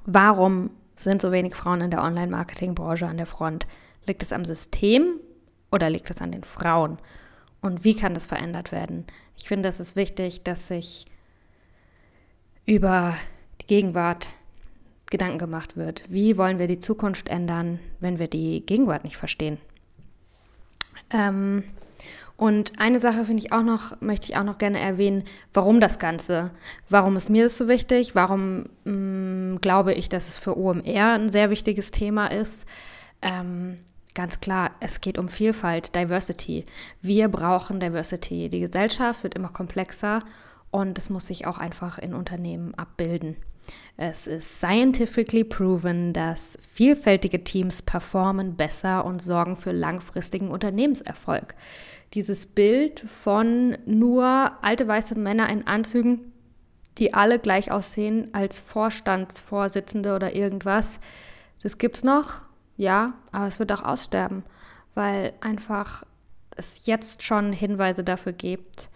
Warum sind so wenig Frauen in der Online-Marketing-Branche an der Front? Liegt es am System oder liegt es an den Frauen? Und wie kann das verändert werden? Ich finde, es ist wichtig, dass sich über die Gegenwart Gedanken gemacht wird. Wie wollen wir die Zukunft ändern, wenn wir die Gegenwart nicht verstehen? Ähm, und eine Sache finde ich auch noch, möchte ich auch noch gerne erwähnen, warum das Ganze? Warum ist mir das so wichtig? Warum mh, mm, glaube ich, dass es für OMR ein sehr wichtiges Thema ist? Ähm, ganz klar, es geht um Vielfalt, Diversity. Wir brauchen Diversity. Die Gesellschaft wird immer komplexer und es muss sich auch einfach in Unternehmen abbilden. Es ist scientifically proven, dass vielfältige Teams performen besser und sorgen für langfristigen Unternehmenserfolg. Dieses Bild von nur alte weiße Männer in Anzügen, die alle gleich aussehen als Vorstandsvorsitzende oder irgendwas, das gibt's noch, ja, aber es wird auch aussterben, weil einfach es jetzt schon Hinweise dafür gibt,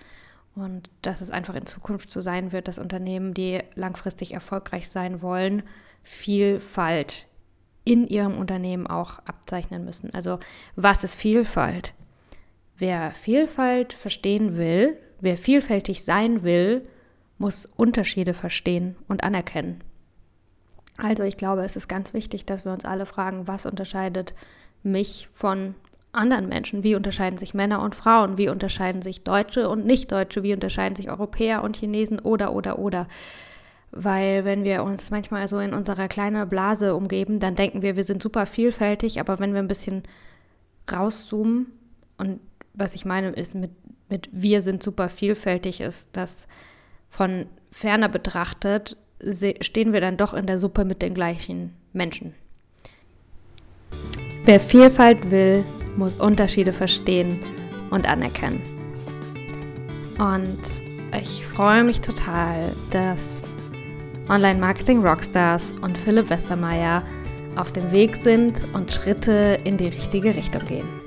und dass es einfach in Zukunft so sein wird, dass Unternehmen, die langfristig erfolgreich sein wollen, Vielfalt in ihrem Unternehmen auch abzeichnen müssen. Also was ist Vielfalt? Wer Vielfalt verstehen will, wer vielfältig sein will, muss Unterschiede verstehen und anerkennen. Also ich glaube, es ist ganz wichtig, dass wir uns alle fragen, was unterscheidet mich von anderen Menschen? Wie unterscheiden sich Männer und Frauen? Wie unterscheiden sich Deutsche und Nicht-Deutsche? Wie unterscheiden sich Europäer und Chinesen? Oder, oder, oder. Weil wenn wir uns manchmal so in unserer kleinen Blase umgeben, dann denken wir, wir sind super vielfältig, aber wenn wir ein bisschen rauszoomen und was ich meine ist mit, mit wir sind super vielfältig, ist, dass von ferner betrachtet stehen wir dann doch in der Suppe mit den gleichen Menschen. Wer Vielfalt will, muss Unterschiede verstehen und anerkennen. Und ich freue mich total, dass Online-Marketing-Rockstars und Philipp Westermeier auf dem Weg sind und Schritte in die richtige Richtung gehen.